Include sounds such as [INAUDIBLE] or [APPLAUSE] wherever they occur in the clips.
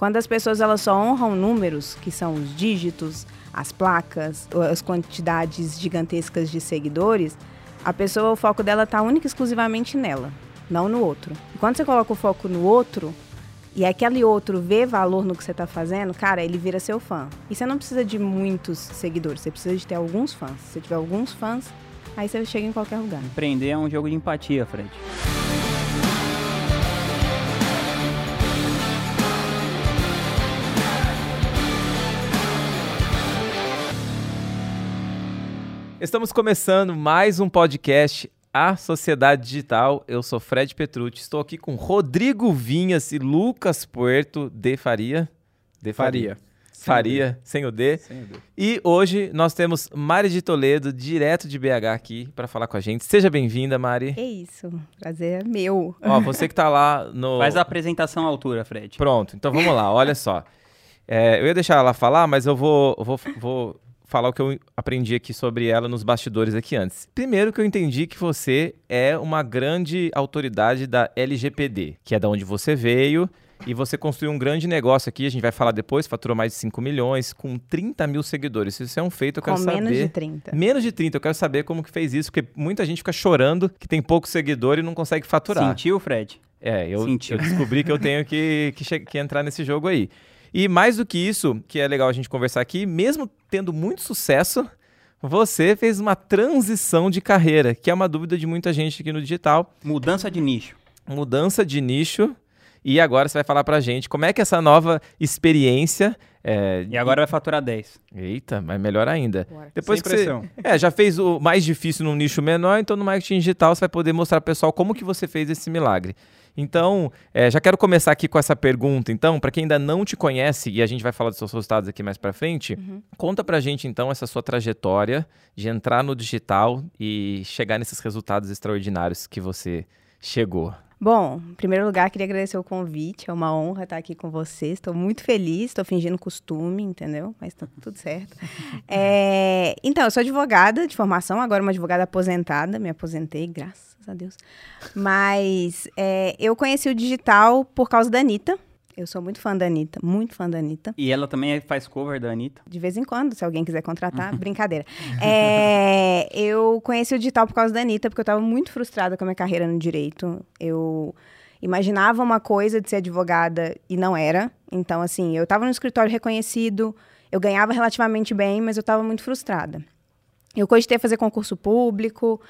Quando as pessoas elas só honram números, que são os dígitos, as placas, as quantidades gigantescas de seguidores, a pessoa, o foco dela está única e exclusivamente nela, não no outro. E quando você coloca o foco no outro, e aquele outro vê valor no que você está fazendo, cara, ele vira seu fã. E você não precisa de muitos seguidores, você precisa de ter alguns fãs. Se você tiver alguns fãs, aí você chega em qualquer lugar. Empreender é um jogo de empatia, Fred. Estamos começando mais um podcast A Sociedade Digital. Eu sou Fred Petrucci, estou aqui com Rodrigo Vinhas e Lucas Puerto de Faria. De Faria. Faria, sem o D. Sem o D. E hoje nós temos Mari de Toledo, direto de BH aqui, para falar com a gente. Seja bem-vinda, Mari. É isso, prazer é meu. Ó, você que tá lá no. [LAUGHS] Faz a apresentação à altura, Fred. Pronto, então vamos lá, olha só. É, eu ia deixar ela falar, mas eu vou, vou, vou falar o que eu aprendi aqui sobre ela nos bastidores aqui antes. Primeiro que eu entendi que você é uma grande autoridade da LGPD, que é da onde você veio, e você construiu um grande negócio aqui, a gente vai falar depois, faturou mais de 5 milhões, com 30 mil seguidores. Isso é um feito, eu quero Com saber. menos de 30. Menos de 30, eu quero saber como que fez isso, porque muita gente fica chorando que tem pouco seguidor e não consegue faturar. Sentiu, Fred? É, eu, Sentiu. eu descobri que eu tenho que, que, que entrar nesse jogo aí. E mais do que isso, que é legal a gente conversar aqui, mesmo tendo muito sucesso, você fez uma transição de carreira, que é uma dúvida de muita gente aqui no digital. Mudança de nicho. Mudança de nicho. E agora você vai falar pra gente como é que essa nova experiência. é, E agora vai faturar 10. Eita, mas melhor ainda. Bora. Depois Sem que você pressão. [LAUGHS] é, já fez o mais difícil num nicho menor, então no marketing digital você vai poder mostrar pro pessoal como que você fez esse milagre. Então, é, já quero começar aqui com essa pergunta. Então, para quem ainda não te conhece, e a gente vai falar dos seus resultados aqui mais para frente, conta pra gente então essa sua trajetória de entrar no digital e chegar nesses resultados extraordinários que você chegou. Bom, em primeiro lugar, queria agradecer o convite. É uma honra estar aqui com vocês. Estou muito feliz, estou fingindo costume, entendeu? Mas tá tudo certo. [LAUGHS] É, então, eu sou advogada de formação, agora uma advogada aposentada. Me aposentei, graças a Deus. Mas é, eu conheci o digital por causa da Anitta. Eu sou muito fã da Anitta, muito fã da Anitta. E ela também faz cover da Anitta. De vez em quando, se alguém quiser contratar, [LAUGHS] brincadeira. É, eu conheci o digital por causa da Anitta, porque eu estava muito frustrada com a minha carreira no direito. Eu imaginava uma coisa de ser advogada e não era. Então, assim, eu estava no escritório reconhecido, eu ganhava relativamente bem, mas eu estava muito frustrada. Eu cogitei fazer concurso público,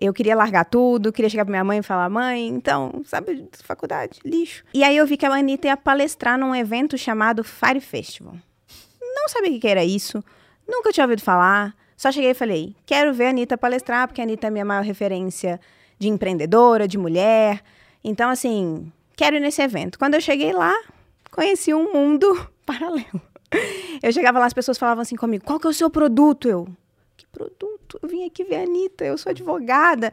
eu queria largar tudo, queria chegar pra minha mãe e falar, mãe, então, sabe, faculdade, lixo. E aí eu vi que a Anitta ia palestrar num evento chamado Fire Festival. Não sabia o que era isso, nunca tinha ouvido falar, só cheguei e falei, quero ver a Anitta palestrar, porque a Anitta é a minha maior referência de empreendedora, de mulher. Então, assim, quero ir nesse evento. Quando eu cheguei lá, conheci um mundo [LAUGHS] paralelo. Eu chegava lá, as pessoas falavam assim comigo, qual que é o seu produto? Eu, que produto? Eu vim aqui ver a Anitta, eu sou advogada.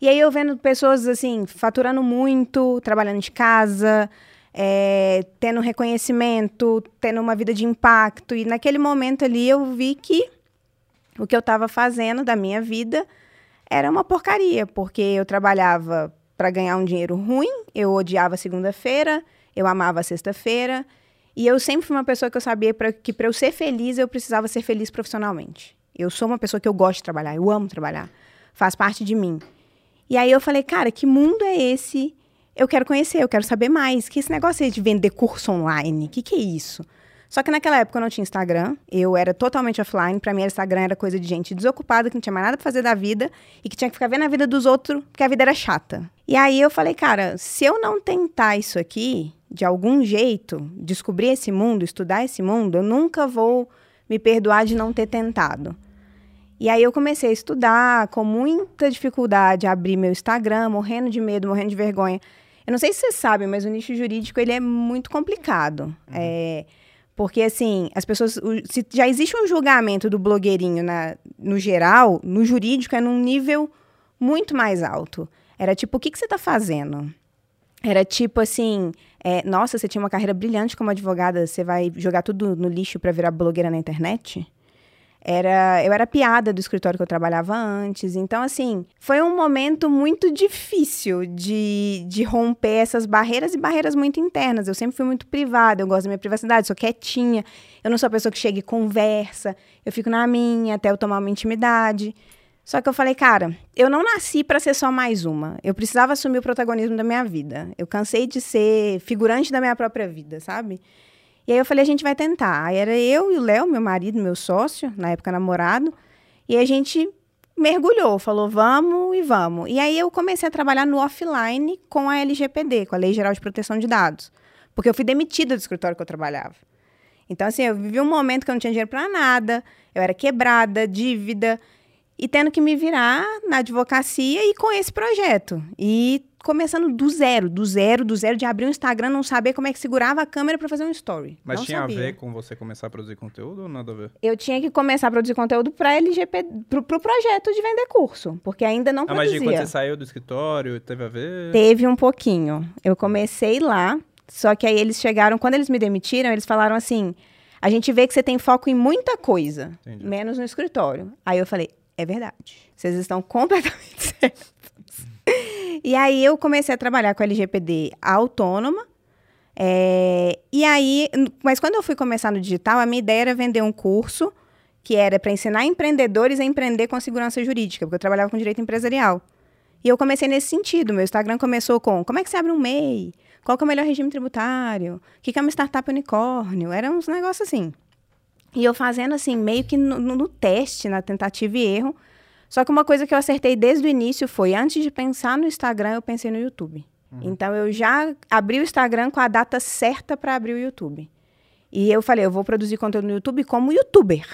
E aí eu vendo pessoas, assim, faturando muito, trabalhando de casa, é, tendo reconhecimento, tendo uma vida de impacto. E naquele momento ali eu vi que o que eu estava fazendo da minha vida era uma porcaria, porque eu trabalhava para ganhar um dinheiro ruim, eu odiava segunda-feira, eu amava sexta-feira, e eu sempre fui uma pessoa que eu sabia pra, que para eu ser feliz eu precisava ser feliz profissionalmente. Eu sou uma pessoa que eu gosto de trabalhar, eu amo trabalhar, faz parte de mim. E aí eu falei, cara, que mundo é esse? Eu quero conhecer, eu quero saber mais. Que esse negócio aí de vender curso online, o que, que é isso? Só que naquela época eu não tinha Instagram, eu era totalmente offline. Pra mim, Instagram era coisa de gente desocupada, que não tinha mais nada pra fazer da vida e que tinha que ficar vendo a vida dos outros, porque a vida era chata. E aí eu falei, cara, se eu não tentar isso aqui, de algum jeito, descobrir esse mundo, estudar esse mundo, eu nunca vou me perdoar de não ter tentado. E aí eu comecei a estudar com muita dificuldade, a abrir meu Instagram, morrendo de medo, morrendo de vergonha. Eu não sei se vocês sabem, mas o nicho jurídico ele é muito complicado. É, porque, assim, as pessoas. o- se já existe um julgamento do blogueirinho na, no geral, no jurídico é num nível muito mais alto. Era tipo, o que, que você está fazendo? Era tipo assim, é, nossa, você tinha uma carreira brilhante como advogada, você vai jogar tudo no lixo para virar blogueira na internet? Era, eu era piada do escritório que eu trabalhava antes. Então, assim, foi um momento muito difícil de, de romper essas barreiras e barreiras muito internas. Eu sempre fui muito privada, eu gosto da minha privacidade, sou quietinha. Eu não sou a pessoa que chega e conversa. Eu fico na minha até eu tomar uma intimidade. Só que eu falei, cara, eu não nasci para ser só mais uma. Eu precisava assumir o protagonismo da minha vida. Eu cansei de ser figurante da minha própria vida, sabe? E aí eu falei, a gente vai tentar. Aí era eu e o Léo, meu marido, meu sócio, na época namorado, e a gente mergulhou, falou, vamos e vamos. E aí eu comecei a trabalhar no offline com a LGPD, com a Lei Geral de Proteção de Dados. Porque eu fui demitida do escritório que eu trabalhava. Então, assim, eu vivi um momento que eu não tinha dinheiro para nada, eu era quebrada, dívida, e tendo que me virar na advocacia e com esse projeto. E começando do zero, do zero, do zero, de abrir um Instagram, não saber como é que segurava a câmera para fazer um story. Mas não tinha sabia. a ver com você começar a produzir conteúdo ou nada a ver? Eu tinha que começar a produzir conteúdo para LGP, pro, pro projeto de vender curso, porque ainda não Ah, mas de produzia. quando você saiu do escritório, teve a ver? Teve um pouquinho. Eu comecei lá, só que aí eles chegaram, quando eles me demitiram, eles falaram assim: a gente vê que você tem foco em muita coisa, Entendi. menos no escritório. Aí eu falei: é verdade. Vocês estão completamente [LAUGHS] certos. E aí eu comecei a trabalhar com a LGPD autônoma. é, e aí, mas quando eu fui começar no digital, a minha ideia era vender um curso que era para ensinar empreendedores a empreender com segurança jurídica, porque eu trabalhava com direito empresarial. E eu comecei nesse sentido. Meu Instagram começou com como é que você abre um MEI? Qual é o melhor regime tributário? O que é uma startup unicórnio? Eram uns negócios assim. E eu fazendo assim, meio que no, no- teste, na tentativa e erro. Só que uma coisa que eu acertei desde o início foi, antes de pensar no Instagram, eu pensei no YouTube. Então eu já abri o Instagram com a data certa para abrir o YouTube. E eu falei, eu vou produzir conteúdo no YouTube como youtuber.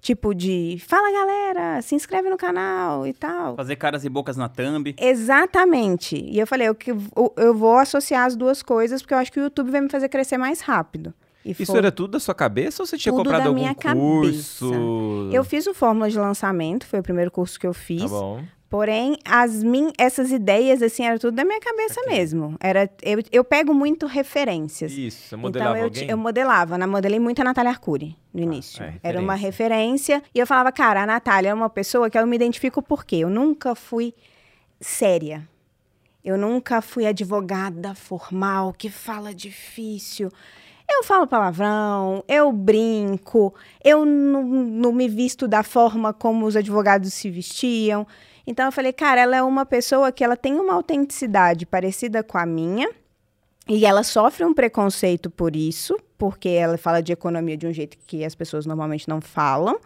Tipo de, fala galera, se inscreve no canal e tal. Fazer caras e bocas na thumb. Exatamente. E eu falei, eu, que- eu, eu vou associar as duas coisas, porque eu acho que o YouTube vai me fazer crescer mais rápido. E Isso foi- era tudo da sua cabeça ou você tinha Tudo comprado da algum minha curso? Eu fiz o Fórmula de Lançamento, foi o primeiro curso que eu fiz. Tá bom. Porém, as min essas ideias, assim, era tudo da minha cabeça mesmo. Era, eu, eu pego muito referências. Isso, você Então, modelava eu, ti- alguém? eu modelava. Na, modelei muito a Natália Arcuri, no início. é, Era uma referência. E eu falava, cara, a Natália é uma pessoa que eu me identifico por quê? Eu nunca fui séria. Eu nunca fui advogada formal, que fala difícil. Eu falo palavrão, eu brinco, eu não, não me visto da forma como os advogados se vestiam. Então eu falei, cara, ela é uma pessoa que ela tem uma autenticidade parecida com a minha, e ela sofre um preconceito por isso, porque ela fala de economia de um jeito que as pessoas normalmente não falam.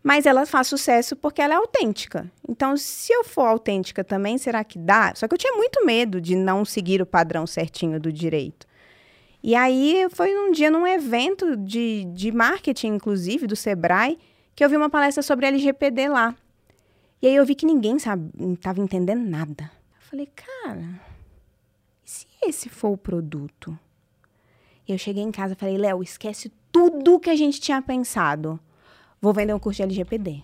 Mas ela faz sucesso porque ela é autêntica. Então, se eu for autêntica também, será que dá? Só que eu tinha muito medo de não seguir o padrão certinho do direito. E aí foi um dia num evento de, de marketing, inclusive, do Sebrae, que eu vi uma palestra sobre LGPD lá. E aí eu vi que ninguém sabe, estava entendendo nada. Eu falei, cara, e se esse for o produto? E eu cheguei em casa e falei, Léo, esquece tudo que a gente tinha pensado. Vou vender um curso de LGPD.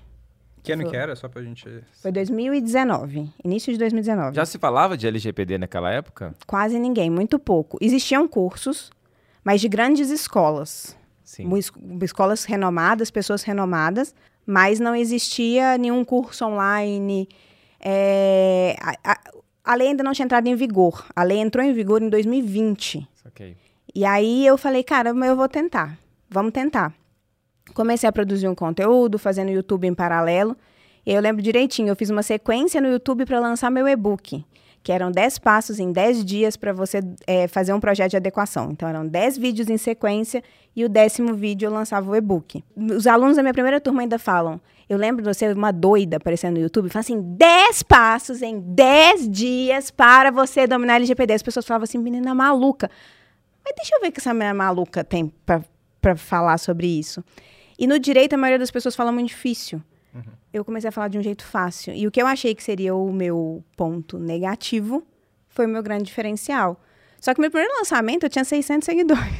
Que ano Foi. que era? Só pra gente... Foi 2019, início de 2019. Já se falava de LGPD naquela época? Quase ninguém, muito pouco. Existiam cursos, mas de grandes escolas. Sim. Escolas renomadas, pessoas renomadas, mas não existia nenhum curso online. É, a, a- a lei ainda não tinha entrado em vigor. A lei entrou em vigor em 2020. Ok. E aí eu falei, cara, eu vou tentar. Vamos tentar. Comecei a produzir um conteúdo, fazendo YouTube em paralelo. E eu lembro direitinho, eu fiz uma sequência no YouTube para lançar meu e-book, que eram 10 passos em 10 dias para você eh, fazer um projeto de adequação. Então, eram 10 vídeos em sequência e o décimo vídeo eu lançava o e-book. Os alunos da minha primeira turma ainda falam, eu lembro de você, uma doida aparecendo no YouTube, falando assim, 10 passos em 10 dias para você dominar LGPD. As pessoas falavam assim, menina maluca. Mas deixa eu ver o que essa menina maluca tem para falar sobre isso. E no direito, a maioria das pessoas fala muito difícil. Eu comecei a falar de um jeito fácil. E o que eu achei que seria o meu ponto negativo foi o meu grande diferencial. Só que meu primeiro lançamento eu tinha 600 seguidores.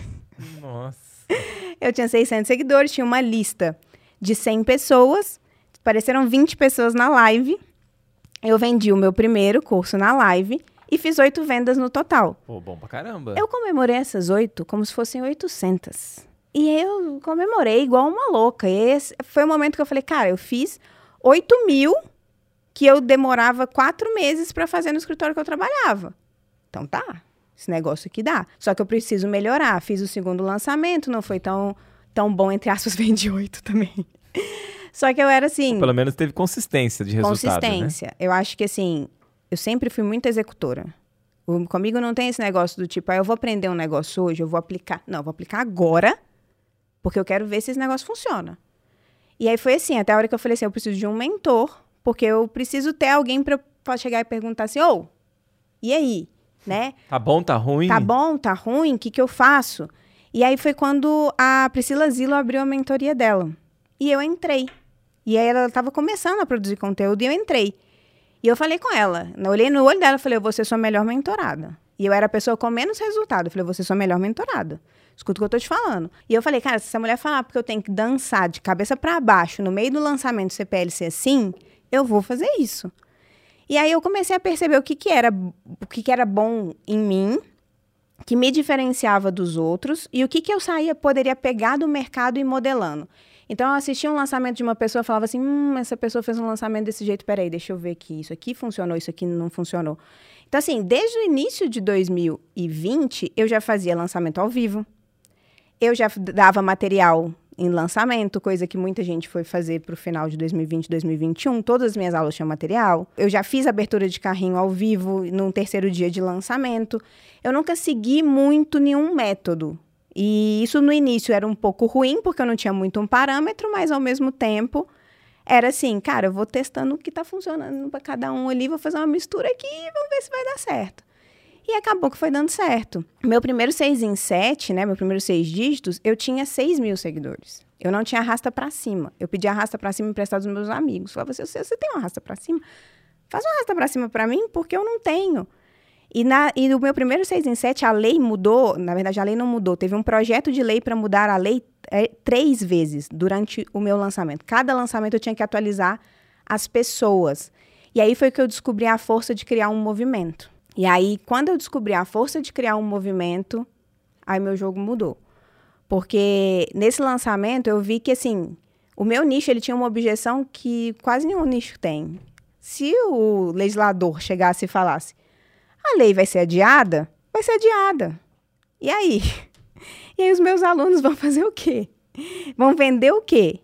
Nossa. [LAUGHS] Eu tinha 600 seguidores, tinha uma lista de 100 pessoas, apareceram 20 pessoas na live. Eu vendi o meu primeiro curso na live e fiz oito vendas no total. Pô, bom pra caramba. Eu comemorei essas oito como se fossem 800. E eu comemorei igual uma louca. E esse foi o momento que eu falei, cara, eu fiz 8 mil que eu demorava quatro meses para fazer no escritório que eu trabalhava. Então tá, esse negócio aqui dá. Só que eu preciso melhorar. Fiz o segundo lançamento, não foi tão, tão bom, entre aspas, [LAUGHS] vendi oito também. Só que eu era assim. Pelo menos teve consistência de resultado, né? consistência. Eu acho que assim, eu sempre fui muito executora. Comigo não tem esse negócio do tipo, ah, eu vou aprender um negócio hoje, eu vou aplicar. Não, eu vou aplicar agora, porque eu quero ver se esse negócio funciona. E aí foi assim, até a hora que eu falei assim, eu preciso de um mentor, porque eu preciso ter alguém para chegar e perguntar assim, ô, e aí? [LAUGHS] Né? Tá bom, tá ruim? Tá bom, tá ruim, o que, que eu faço? E aí foi quando a Priscila Zilo abriu a mentoria dela. E eu entrei. E aí ela estava começando a produzir conteúdo e eu entrei. E eu falei com ela, eu olhei no olho dela e falei, eu vou ser sua melhor mentorada. E eu era a pessoa com menos resultado. Eu falei, eu vou ser sua melhor mentorada. Escuta o que eu tô te falando. E eu falei, cara, se essa mulher falar porque eu tenho que dançar de cabeça para baixo no meio do lançamento do CPLC assim, eu vou fazer isso. E aí eu comecei a perceber o que, que era o que, que era bom em mim, que me diferenciava dos outros e o que, que eu saía poderia pegar do mercado e modelando. Então eu assistia um lançamento de uma pessoa falava assim: hum, essa pessoa fez um lançamento desse jeito, peraí, deixa eu ver aqui. Isso aqui funcionou, isso aqui não funcionou. Então, assim, desde o início de 2020, eu já fazia lançamento ao vivo. Eu já dava material em lançamento, coisa que muita gente foi fazer para o final de 2020, 2021. Todas as minhas aulas tinham material. Eu já fiz abertura de carrinho ao vivo num terceiro dia de lançamento. Eu nunca segui muito nenhum método. E isso no início era um pouco ruim, porque eu não tinha muito um parâmetro, mas ao mesmo tempo era assim, cara, eu vou testando o que está funcionando para cada um ali, vou fazer uma mistura aqui e vamos ver se vai dar certo. E acabou que foi dando certo. Meu primeiro 6 em 7, né? Meu primeiro seis dígitos, eu tinha 6 mil seguidores. Eu não tinha arrasta pra cima. Eu pedi arrasta pra cima emprestado dos meus amigos. Falava assim, você, você tem uma arrasta pra cima? Faz uma arrasta pra cima pra mim, porque eu não tenho. E, na, e no meu primeiro 6 em 7, a lei mudou. Na verdade, a lei não mudou. Teve um projeto de lei para mudar a lei é, três vezes durante o meu lançamento. Cada lançamento eu tinha que atualizar as pessoas. E aí foi que eu descobri a força de criar um movimento. E aí, quando eu descobri a força de criar um movimento, aí meu jogo mudou. Porque nesse lançamento eu vi que, assim, o meu nicho ele tinha uma objeção que quase nenhum nicho tem. Se o legislador chegasse e falasse, a lei vai ser adiada, vai ser adiada. E aí? [LAUGHS] E aí os meus alunos vão fazer o quê? Vão vender o quê?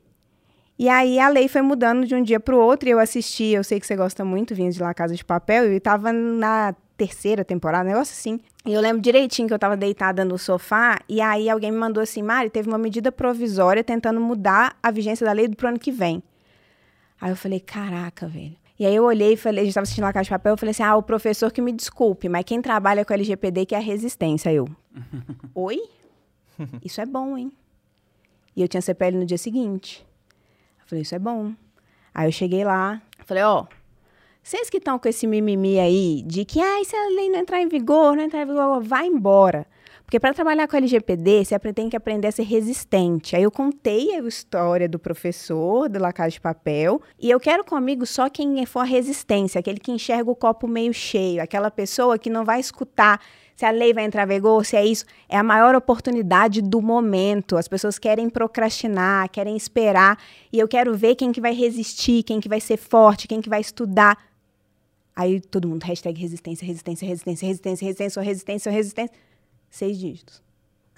E aí a lei foi mudando de um dia para o outro e eu assisti, eu sei que você gosta muito, vinha de lá Casa de Papel, e estava na terceira temporada, um negócio assim. E eu lembro direitinho que eu estava deitada no sofá e aí alguém me mandou assim, Mari, teve uma medida provisória tentando mudar a vigência da lei pro ano que vem. Aí eu falei, caraca, velho. E aí eu olhei e falei, a gente estava assistindo lá Casa de Papel, eu falei assim, ah, o professor que me desculpe, mas quem trabalha com LGPD que é a resistência. Eu, [LAUGHS] oi? Isso é bom, hein? E eu tinha CPL no dia seguinte. Eu falei, isso é bom. Aí eu cheguei lá, falei, ó, oh, vocês que estão com esse mimimi aí de que, ah, se a lei não entrar em vigor, não entrar em vigor, vai embora. Porque para trabalhar com LGPD, você tem que aprender a ser resistente. Aí eu contei a história do professor do La Casa de Papel, e eu quero comigo só quem for a resistência, aquele que enxerga o copo meio cheio, aquela pessoa que não vai escutar se a lei vai entrar em vigor, se é isso. É a maior oportunidade do momento. As pessoas querem procrastinar, querem esperar, e eu quero ver quem que vai resistir, quem que vai ser forte, quem que vai estudar. Aí todo mundo, hashtag resistência, resistência, resistência, resistência, resistência, resistência, resistência. Seis dígitos.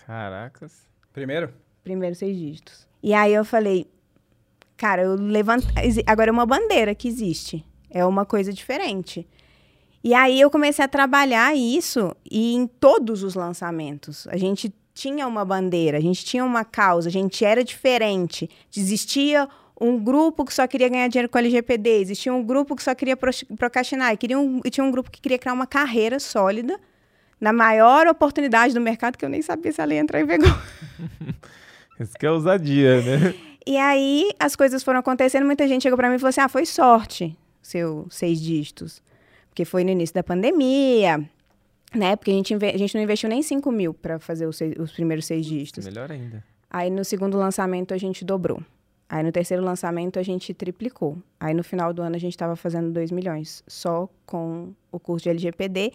Caracas. Primeiro? Primeiro seis dígitos. E aí eu falei, cara, eu levanto. Agora é uma bandeira que existe. É uma coisa diferente. E aí eu comecei a trabalhar isso e em todos os lançamentos. A gente tinha uma bandeira, a gente tinha uma causa, a gente era diferente. Existia um grupo que só queria ganhar dinheiro com LGPD, existia um grupo que só queria procrastinar, e, queria um, e tinha um grupo que queria criar uma carreira sólida na maior oportunidade do mercado, que eu nem sabia se ela ia entrar em vigor. [LAUGHS] Isso que é ousadia, né? E aí as coisas foram acontecendo, muita gente chegou para mim e falou assim: ah, foi sorte, seu seis dígitos. Porque foi no início da pandemia, né? Porque a gente, a gente não investiu nem 5 mil para fazer os, seis, os primeiros seis dígitos. Melhor ainda. Aí no segundo lançamento a gente dobrou. Aí no terceiro lançamento a gente triplicou. Aí no final do ano a gente estava fazendo 2 milhões, só com o curso de LGPD.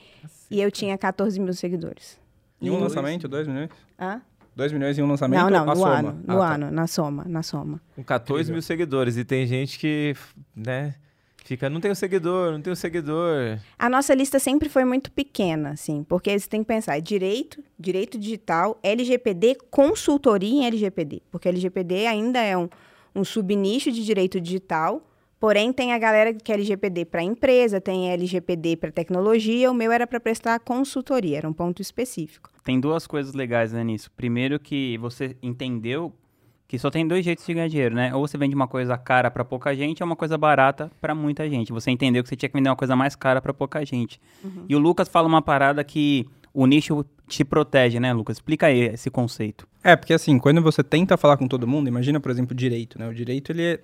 E eu tinha 14 mil seguidores. Em um lançamento, 2 milhões? Hã? 2 milhões em um lançamento? Não, não, no soma? ano, no Ah, tá. ano, na soma, na soma. Com 14 Incrível. mil seguidores. E tem gente que, né, fica, não tenho seguidor, não tenho seguidor. A nossa lista sempre foi muito pequena, assim, porque você tem que pensar, é direito, direito digital, LGPD, consultoria em LGPD, porque LGPD ainda é um, um subnicho de direito digital, porém tem a galera que é LGPD para empresa, tem LGPD para tecnologia, o meu era para prestar consultoria, era um ponto específico. Tem duas coisas legais né, nisso. Primeiro que você entendeu que só tem dois jeitos de ganhar dinheiro, né? Ou você vende uma coisa cara pra pouca gente, ou uma coisa barata pra muita gente. Você entendeu que você tinha que vender uma coisa mais cara pra pouca gente. E o Lucas fala uma parada que o nicho te protege, né, Lucas? Explica aí esse conceito. É, porque assim, quando você tenta falar com todo mundo, imagina, por exemplo, o direito, né? O direito, ele é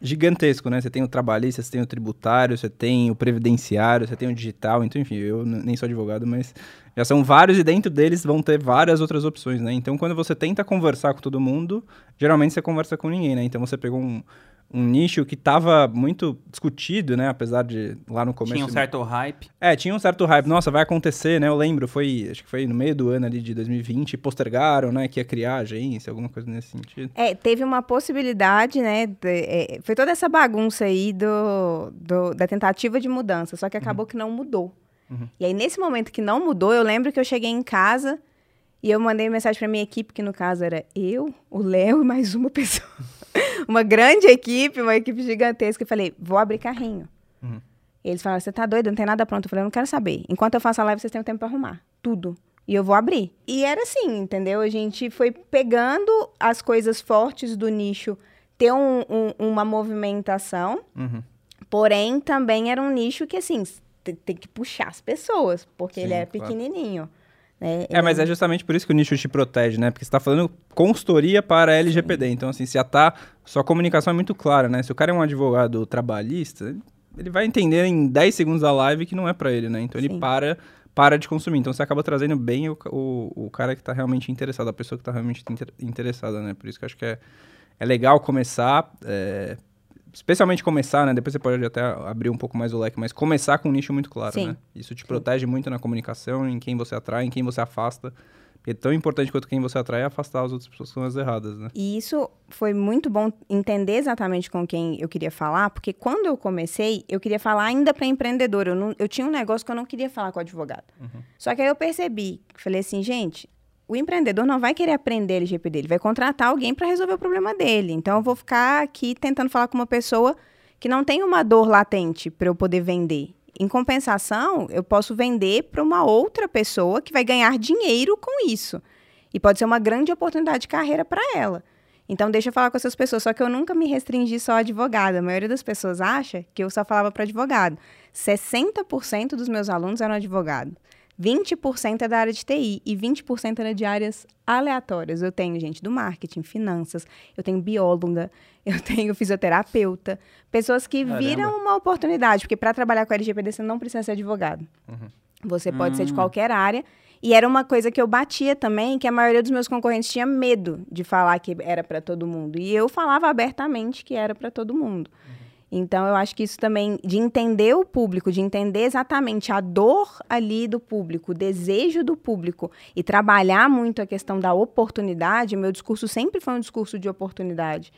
gigantesco, né? Você tem o trabalhista, você tem o tributário, você tem o previdenciário, você tem o digital, então, enfim, eu nem sou advogado, mas já são vários e dentro deles vão ter várias outras opções, né? Então, quando você tenta conversar com todo mundo, geralmente você conversa com ninguém, né? Então, você pegou um, um nicho que estava muito discutido, né? Apesar de lá no começo... Tinha um certo hype. É, tinha um certo hype. Nossa, vai acontecer, né? Eu lembro, foi, acho que foi no meio do ano ali de 2020, postergaram, né? Que ia criar agência, alguma coisa nesse sentido. É, teve uma possibilidade, né? de- é, foi toda essa bagunça aí do, do- da tentativa de mudança, só que acabou que não mudou. E aí, nesse momento que não mudou, eu lembro que eu cheguei em casa e eu mandei mensagem pra minha equipe, que no caso era eu, o Léo e mais uma pessoa. [LAUGHS] uma grande equipe, uma equipe gigantesca. E falei, vou abrir carrinho. Uhum. E eles falaram, você tá doido? Não tem nada pronto. Eu falei, eu não quero saber. Enquanto eu faço a live, vocês têm o tempo pra arrumar. Tudo. E eu vou abrir. E era assim, entendeu? A gente foi pegando as coisas fortes do nicho, ter um- um- uma movimentação, Uhum. porém também era um nicho que, assim, te- tem que puxar as pessoas, porque ele Sim, é claro. Né? É, mas é justamente por isso que o nicho te protege, né? Porque você tá falando consultoria para LGPD. Então, assim, se a tá, sua comunicação é muito clara, né? Se o cara é um advogado trabalhista, ele vai entender em 10 segundos da live que não é para ele, né? Então, ele Sim. para para de consumir. Então, você acaba trazendo bem o, o, o cara que tá realmente interessado, a pessoa que tá realmente inter- interessada, né? Por isso que eu acho que é, é legal começar, é, especialmente começar, né? Depois você pode até abrir um pouco mais o leque, mas começar com um nicho muito claro, Sim. né? Isso te protege muito na comunicação, em quem você atrai, em quem você afasta. Porque é tão importante quanto quem você atrai é afastar as outras pessoas erradas, né? E isso foi muito bom entender exatamente com quem eu queria falar, porque quando eu comecei, eu queria falar ainda para empreendedor. Eu, não- eu tinha um negócio que eu não queria falar com o advogado. Só que aí eu percebi, falei assim, gente, o empreendedor não vai querer aprender LGPD, ele vai contratar alguém para resolver o problema dele. Então eu vou ficar aqui tentando falar com uma pessoa que não tem uma dor latente para eu poder vender. Em compensação, eu posso vender para uma outra pessoa que vai ganhar dinheiro com isso. E pode ser uma grande oportunidade de carreira para ela. Então, deixa eu falar com essas pessoas. Só que eu nunca me restringi só a advogado. A maioria das pessoas acha que eu só falava para advogado. 60% dos meus alunos eram advogados. 20% é da área de TI e 20% era de áreas aleatórias. Eu tenho gente do marketing, finanças, eu tenho bióloga, [LAUGHS] eu tenho fisioterapeuta, pessoas que Caramba. viram uma oportunidade, porque para trabalhar com LGPD você não precisa ser advogado. Você pode ser de Hum. qualquer área. E era uma coisa que eu batia também, que a maioria dos meus concorrentes tinha medo de falar que era para todo mundo. E eu falava abertamente que era para todo mundo. Então, eu acho que isso também, de entender o público, de entender exatamente a dor ali do público, o desejo do público, e trabalhar muito a questão da oportunidade, meu discurso sempre foi um discurso de oportunidade.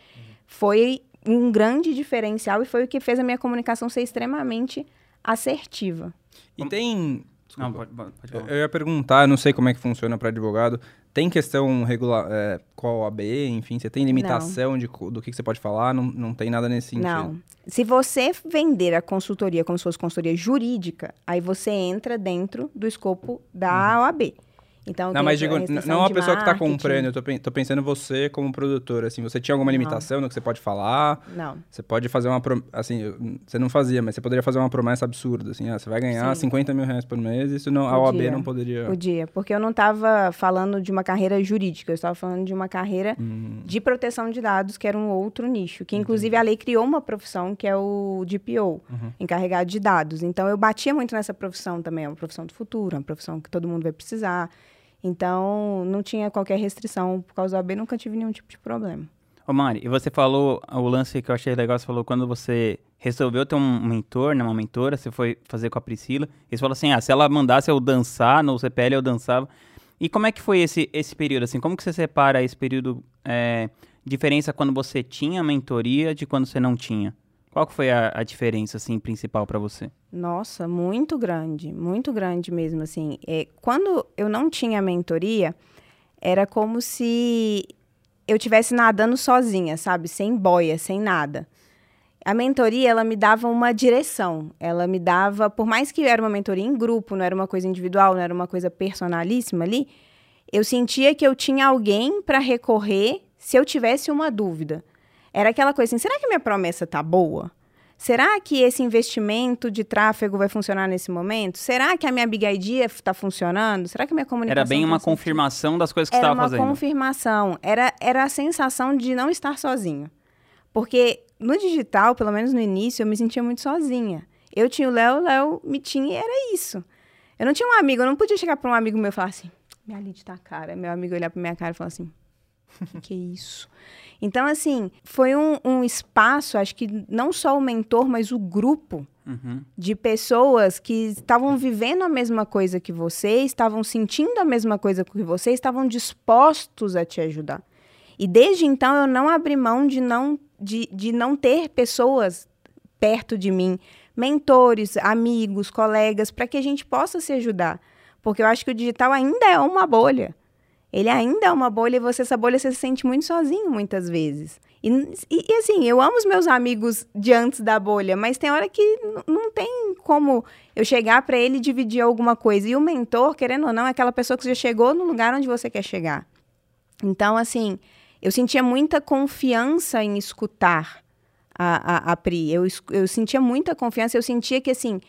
Foi um grande diferencial e foi o que fez a minha comunicação ser extremamente assertiva. E tem. Não, Desculpa. pode, pode pode Eu falar. eu ia perguntar, não sei como é que funciona para advogado. Tem questão regular é, com a OAB, enfim, você tem limitação de, do que, que você pode falar? Não, não tem nada nesse sentido. Não. Se você vender a consultoria como se fosse consultoria jurídica, aí você entra dentro do escopo da OAB. Então, Não, mas digo, não a pessoa que tá marketing. comprando, eu tô, tô pensando você como produtor, assim, você tinha alguma Não. limitação no que você pode falar? Não. Você pode fazer uma, assim, você não fazia, mas você poderia fazer uma promessa absurda, assim, ah, você vai ganhar Sim. 50 mil reais por mês, isso não, a OAB não poderia... Podia, porque eu não estava falando de uma carreira jurídica, eu estava falando de uma carreira Hum, de proteção de dados, que era um outro nicho, que inclusive a lei criou uma profissão que é o DPO, Uhum. encarregado de dados. Então eu batia muito nessa profissão também, é uma profissão do futuro, é uma profissão que todo mundo vai precisar. Então não tinha qualquer restrição por causa da AB, nunca tive nenhum tipo de problema. Ô, Mari, e você falou, o lance que eu achei legal, você falou quando você resolveu ter um mentor, né, uma mentora, você foi fazer com a Priscila, e você falou assim, ah, se ela mandasse eu dançar no CPL, eu dançava. E como é que foi esse, esse período, assim? Como que você separa esse período, é, diferença quando você tinha mentoria de quando você não tinha? Qual foi a, a diferença, assim, principal para você? Nossa, muito grande, muito grande mesmo, assim. É, quando eu não tinha mentoria, era como se eu tivesse nadando sozinha, sabe? Sem boia, sem nada. A mentoria, ela me dava uma direção. Ela me dava, por mais que era uma mentoria em grupo, não era uma coisa individual, não era uma coisa personalíssima ali, eu sentia que eu tinha alguém para recorrer se eu tivesse uma dúvida. Era aquela coisa assim: será que minha promessa tá boa? Será que esse investimento de tráfego vai funcionar nesse momento? Será que a minha Big Idea está funcionando? Será que a minha comunicação Era bem tá uma sentido? confirmação das coisas que você Era estava uma fazendo. confirmação. Era, era a sensação de não estar sozinho. Porque no digital, pelo menos no início, eu me sentia muito sozinha. Eu tinha o Léo, o Léo me tinha e era isso. Eu não tinha um amigo, eu não podia chegar para um amigo meu e falar assim, minha lead tá cara. Meu amigo olhar pra minha cara e falar assim, que, que é isso? Então, assim, foi um, um espaço, acho que não só o mentor, mas o grupo Uhum. de pessoas que estavam vivendo a mesma coisa que você, estavam sentindo a mesma coisa que você, estavam dispostos a te ajudar. E desde então eu não abri mão de não, de, de não ter pessoas perto de mim, mentores, amigos, colegas, para que a gente possa se ajudar. Porque eu acho que o digital ainda é uma bolha. Ele ainda é uma bolha e você, essa bolha, você se sente muito sozinho muitas vezes. E, e, e, assim, eu amo os meus amigos de antes da bolha, mas tem hora que não tem como eu chegar para ele e dividir alguma coisa. E o mentor, querendo ou não, é aquela pessoa que já chegou no lugar onde você quer chegar. Então, assim, eu sentia muita confiança em escutar a, a, a Pri. Eu, eu sentia muita confiança, eu sentia que, assim,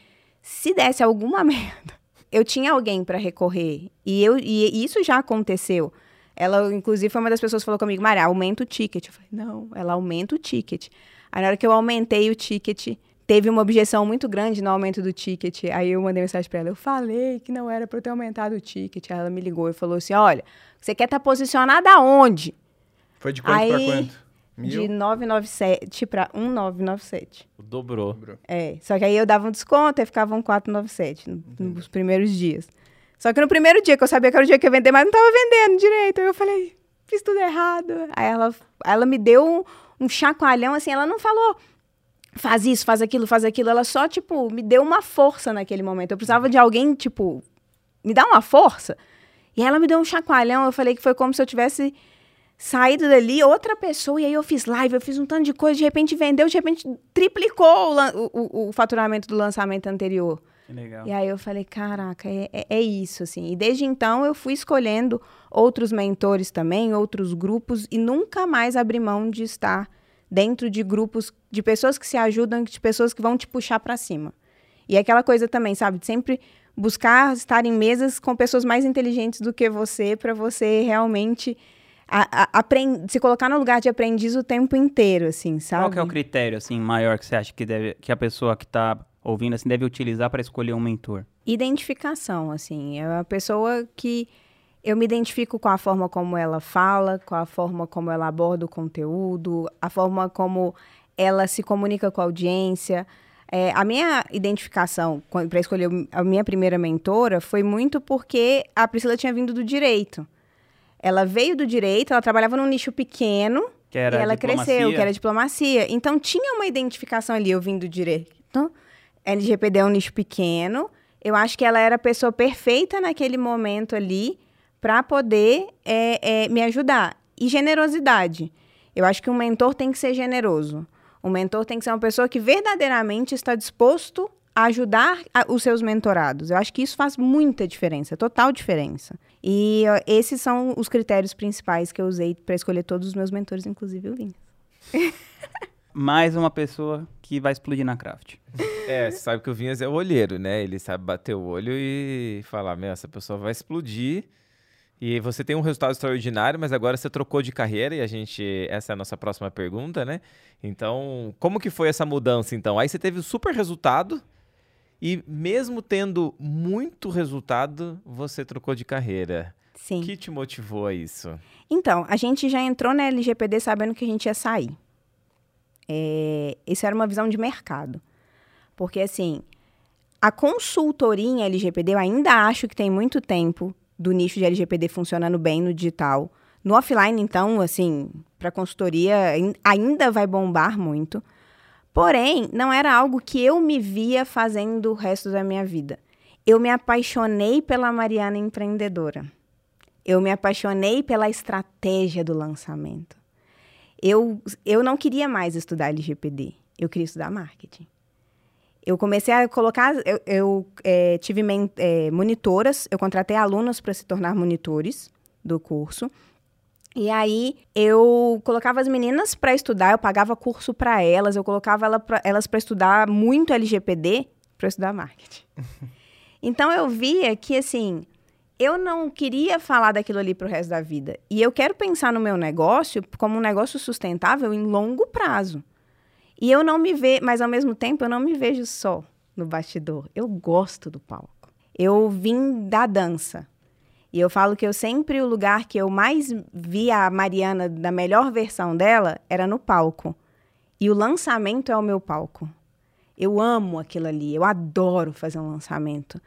se desse alguma [LAUGHS] merda, eu tinha alguém para recorrer. E, eu, e isso já aconteceu. Ela, inclusive, foi uma das pessoas que falou comigo, Maria, aumenta o ticket. Eu falei, não, ela aumenta o ticket. Aí, na hora que eu aumentei o ticket, teve uma objeção muito grande no aumento do ticket. Aí eu mandei mensagem para ela, eu falei que não era para eu ter aumentado o ticket. Aí ela me ligou e falou assim, olha, você quer estar posicionada aonde? Foi de quanto pra Aí, quanto? De Mil? 997 para 1997. Dobrou. É, só que aí eu dava um desconto e ficava um 497 no- nos primeiros dias. Só que no primeiro dia, que eu sabia que era o dia que eu ia vender, mas não tava vendendo direito. Aí eu falei, fiz tudo errado. Aí ela, ela me deu um, um chacoalhão, assim, ela não falou, faz isso, faz aquilo, faz aquilo. Ela só, tipo, me deu uma força naquele momento. Eu precisava de alguém, tipo, me dar uma força. E ela me deu um chacoalhão, eu falei que foi como se eu tivesse saído dali, outra pessoa, e aí eu fiz live, eu fiz um tanto de coisa, de repente vendeu, de repente triplicou o, o- o- faturamento do lançamento anterior. Que legal. E aí eu falei, caraca, é, é- é isso, assim. E desde então eu fui escolhendo outros mentores também, outros grupos, e nunca mais abri mão de estar dentro de grupos de pessoas que se ajudam, de pessoas que vão te puxar para cima. E aquela coisa também, sabe, de sempre buscar estar em mesas com pessoas mais inteligentes do que você, para você realmente a- a- se colocar no lugar de aprendiz o tempo inteiro, assim, sabe? Qual que é o critério, assim, maior que você acha que, deve, que a pessoa que tá ouvindo, assim, deve utilizar para escolher um mentor? identificação, assim. É uma pessoa que eu me identifico com a forma como ela fala, com a forma como ela aborda o conteúdo, a forma como ela se comunica com a audiência. É, a minha identificação para escolher a minha primeira mentora foi muito porque a Priscila tinha vindo do direito. Ela veio do direito, ela trabalhava num nicho pequeno, Que era e ela diplomacia? cresceu, que era diplomacia. Então tinha uma identificação ali, eu vim do direito. LGPD é um nicho pequeno. Eu acho que ela era a pessoa perfeita naquele momento ali para poder é, é, me ajudar. E generosidade. Eu acho que um mentor tem que ser generoso. Um mentor tem que ser uma pessoa que verdadeiramente está disposto a ajudar a- os seus mentorados. Eu acho que isso faz muita diferença, total diferença. E ó, esses são os critérios principais que eu usei para escolher todos os meus mentores, inclusive o Vinho. [LAUGHS] Mais uma pessoa que vai explodir na craft. É, você sabe que o Vinhas é o olheiro, né? Ele sabe bater o olho e falar, meu, essa pessoa vai explodir. E você tem um resultado extraordinário, mas agora você trocou de carreira e a gente, essa é a nossa próxima pergunta, né? Então, como que foi essa mudança então? Aí você teve o super resultado e mesmo tendo muito resultado, você trocou de carreira. Sim. O que te motivou a isso? Então, a gente já entrou na LGPD sabendo que a gente ia sair. É, isso era uma visão de mercado. Porque, assim, a consultoria em LGPD, eu ainda acho que tem muito tempo do nicho de LGPD funcionando bem no digital. No offline, então, assim, para consultoria ainda vai bombar muito. Porém, não era algo que eu me via fazendo o resto da minha vida. Eu me apaixonei pela Mariana empreendedora. Eu me apaixonei pela estratégia do lançamento. Eu, eu não queria mais estudar LGPD. Eu queria estudar marketing. Eu comecei a colocar, eu, eu é, tive men, é, monitoras, eu contratei alunos para se tornar monitores do curso. E aí eu colocava as meninas para estudar, eu pagava curso para elas, eu colocava ela pra, elas para estudar muito LGPD para estudar marketing. [LAUGHS] então eu via que assim, eu não queria falar daquilo ali para o resto da vida. E eu quero pensar no meu negócio como um negócio sustentável em longo prazo. E eu não me vejo, mas ao mesmo tempo eu não me vejo só no bastidor. Eu gosto do palco. Eu vim da dança. E eu falo que eu sempre o lugar que eu mais via a Mariana da melhor versão dela era no palco. E o lançamento é o meu palco. Eu amo aquilo ali, eu adoro fazer um lançamento.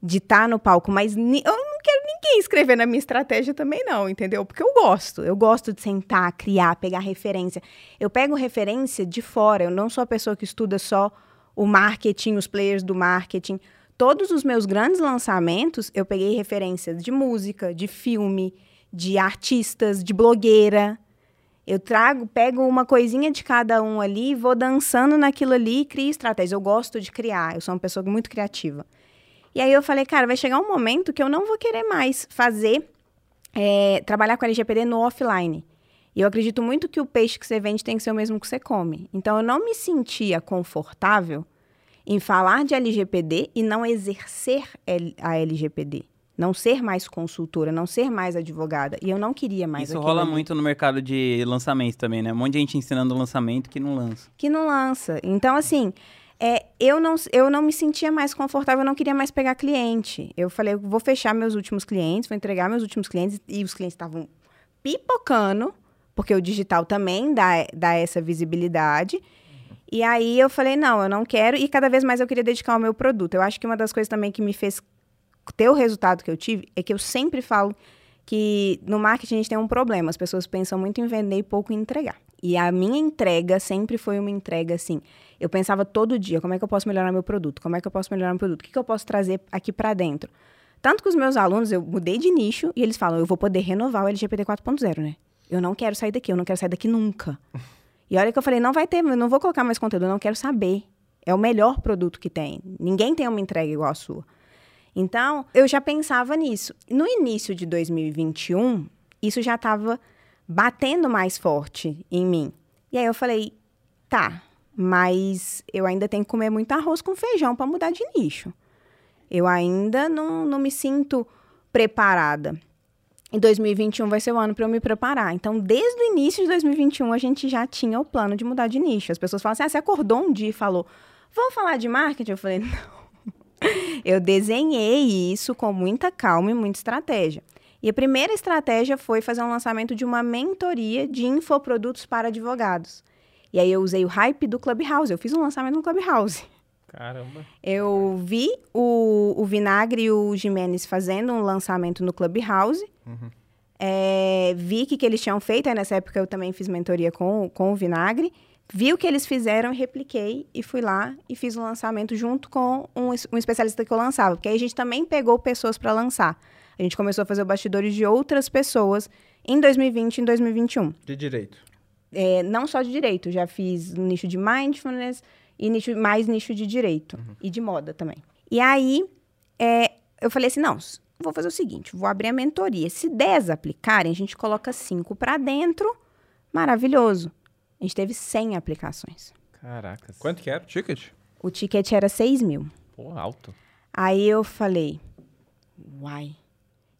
De estar tá no palco, mas eu não quero ninguém escrever na minha estratégia também não, entendeu? Porque eu gosto, eu gosto de sentar, criar, pegar referência. Eu pego referência de fora, eu não sou a pessoa que estuda só o marketing, os players do marketing todos os meus grandes lançamentos, eu peguei referências de música, de filme, de artistas, de blogueira. Eu trago, pego uma coisinha de cada um ali, vou dançando naquilo ali e crio estratégias. Eu gosto de criar, eu sou uma pessoa muito criativa. E aí eu falei, cara, vai chegar um momento que eu não vou querer mais fazer, é, trabalhar com LGPD no offline. E eu acredito muito que o peixe que você vende tem que ser o mesmo que você come. Então eu não me sentia confortável em falar de LGPD e não exercer a LGPD. Não ser mais consultora, não ser mais advogada. E eu não queria mais Isso rola ali. muito no mercado de lançamento também, né? Um monte de gente ensinando lançamento que não lança. Que não lança. Então, assim, é, eu, não, eu não me sentia mais confortável, eu não queria mais pegar cliente. Eu falei, eu vou fechar meus últimos clientes, vou entregar meus últimos clientes. E os clientes estavam pipocando, porque o digital também dá, dá essa visibilidade. E aí eu falei, não, eu não quero. E cada vez mais eu queria dedicar ao meu produto. Eu acho que uma das coisas também que me fez ter o resultado que eu tive é que eu sempre falo que no marketing a gente tem um problema. As pessoas pensam muito em vender e pouco em entregar. E a minha entrega sempre foi uma entrega assim. Eu pensava todo dia, como é que eu posso melhorar meu produto? Como é que eu posso melhorar meu produto? O que, que eu posso trazer aqui para dentro? Tanto que os meus alunos, eu mudei de nicho e eles falam, eu vou poder renovar o LGPD 4.0, né? Eu não quero sair daqui, eu não quero sair daqui nunca. E olha que eu falei, não vai ter, não vou colocar mais conteúdo, eu não quero saber. É o melhor produto que tem. Ninguém tem uma entrega igual a sua. Então, eu já pensava nisso. No início de 2021, isso já estava batendo mais forte em mim. E aí eu falei, tá, mas eu ainda tenho que comer muito arroz com feijão para mudar de nicho. Eu ainda não, não me sinto preparada. Em 2021 vai ser o ano para eu me preparar. Então, desde o início de 2021, a gente já tinha o plano de mudar de nicho. As pessoas falam assim: ah, você acordou um dia e falou, vamos falar de marketing? Eu falei: [LAUGHS] não. Eu desenhei isso com muita calma e muita estratégia. E a primeira estratégia foi fazer um lançamento de uma mentoria de infoprodutos para advogados. E aí eu usei o hype do Clubhouse. Eu fiz um lançamento no Clubhouse. Caramba. Eu vi o, o Vinagre e o Jimenez fazendo um lançamento no Clubhouse. Uhum. É, vi o que, que eles tinham feito. Aí nessa época eu também fiz mentoria com, com o Vinagre. Vi o que eles fizeram, repliquei e fui lá e fiz o lançamento junto com um, um especialista que eu lançava. Porque aí a gente também pegou pessoas para lançar. A gente começou a fazer bastidores de outras pessoas em 2020 e em 2021. De direito? É, não só de direito. Já fiz no nicho de mindfulness, e nicho, mais nicho de direito uhum. e de moda também. E aí, é, eu falei assim, não, vou fazer o seguinte, vou abrir a mentoria. Se 10 aplicarem, a gente coloca 5 para dentro, maravilhoso. A gente teve 100 aplicações. Caracas. Quanto que era o ticket? O ticket era 6 mil. Pô, alto. Aí eu falei, uai,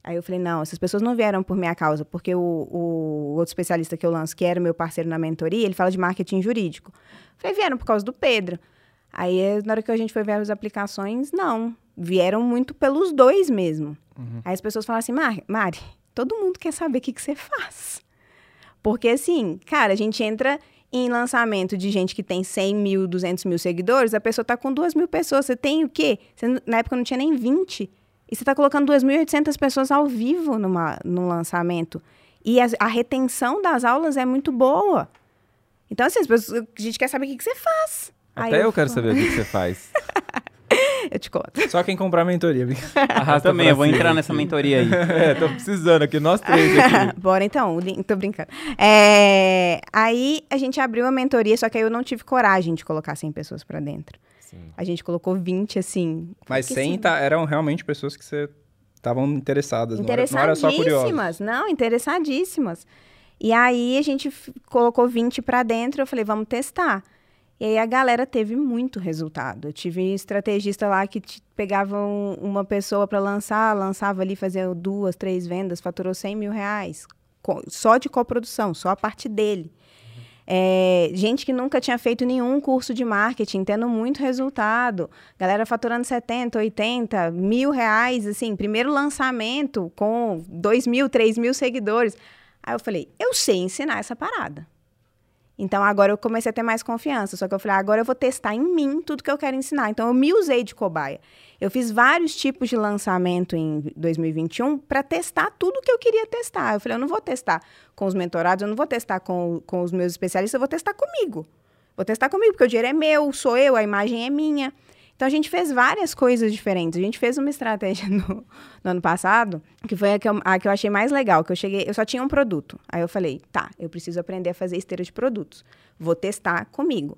Aí eu falei, não, essas pessoas não vieram por minha causa, porque o, o outro especialista que eu lanço, que era meu parceiro na mentoria, ele fala de marketing jurídico. Eu falei, vieram por causa do Pedro. Aí, na hora que a gente foi ver as aplicações, não. Vieram muito pelos dois mesmo. Uhum. Aí as pessoas falam assim, Mari, Mari, todo mundo quer saber o que, que você faz. Porque, assim, cara, a gente entra em lançamento de gente que tem 100 mil, 200 mil seguidores, a pessoa tá com 2 mil pessoas. Você tem o quê? Você, na época não tinha nem 20 E você está colocando 2.800 pessoas ao vivo numa, no lançamento. E a, a retenção das aulas é muito boa. Então, assim, as pessoas, a gente quer saber o que, que você faz. Aí Até eu, quero saber o que, que você faz. [LAUGHS] Eu te conto. Só quem comprar a mentoria. Ah, [LAUGHS] também, pra eu vou entrar nessa mentoria aí. [LAUGHS] é, tô precisando aqui, nós três aqui. Bora então, tô brincando. É, aí a gente abriu a mentoria, só que aí eu não tive coragem de colocar 100 pessoas pra dentro. Sim. A gente colocou 20, assim. Mas porque 100 se- tá- eram realmente pessoas que você estavam interessadas, não era, não era só curiosas. Interessadíssimas, não, interessadíssimas. E aí a gente colocou 20 pra dentro, eu falei, vamos testar. E aí a galera teve muito resultado. Eu tive estrategista lá que pegava um- uma pessoa para lançar, lançava ali, fazia duas, três vendas, faturou 100 mil reais. co- Só de coprodução, só a parte dele. É, gente que nunca tinha feito nenhum curso de marketing, tendo muito resultado. Galera faturando 70, 80, mil reais, assim, primeiro lançamento com 2 mil, 3 mil seguidores. Aí eu falei, eu sei ensinar essa parada. Então agora eu comecei a ter mais confiança. Só que eu falei, agora eu vou testar em mim tudo que eu quero ensinar. Então eu me usei de cobaia. Eu fiz vários tipos de lançamento em 2021 para testar tudo que eu queria testar. Eu falei, eu não vou testar com os mentorados, eu não vou testar com, com os meus especialistas, eu vou testar comigo. Vou testar comigo, porque o dinheiro é meu, sou eu, a imagem é minha. Então a gente fez várias coisas diferentes. A gente fez uma estratégia [LAUGHS] no, no ano passado, que foi a que, eu, a que eu achei mais legal, que eu cheguei, eu só tinha um produto. Aí eu falei, tá, eu preciso aprender a fazer esteira de produtos. Vou testar comigo.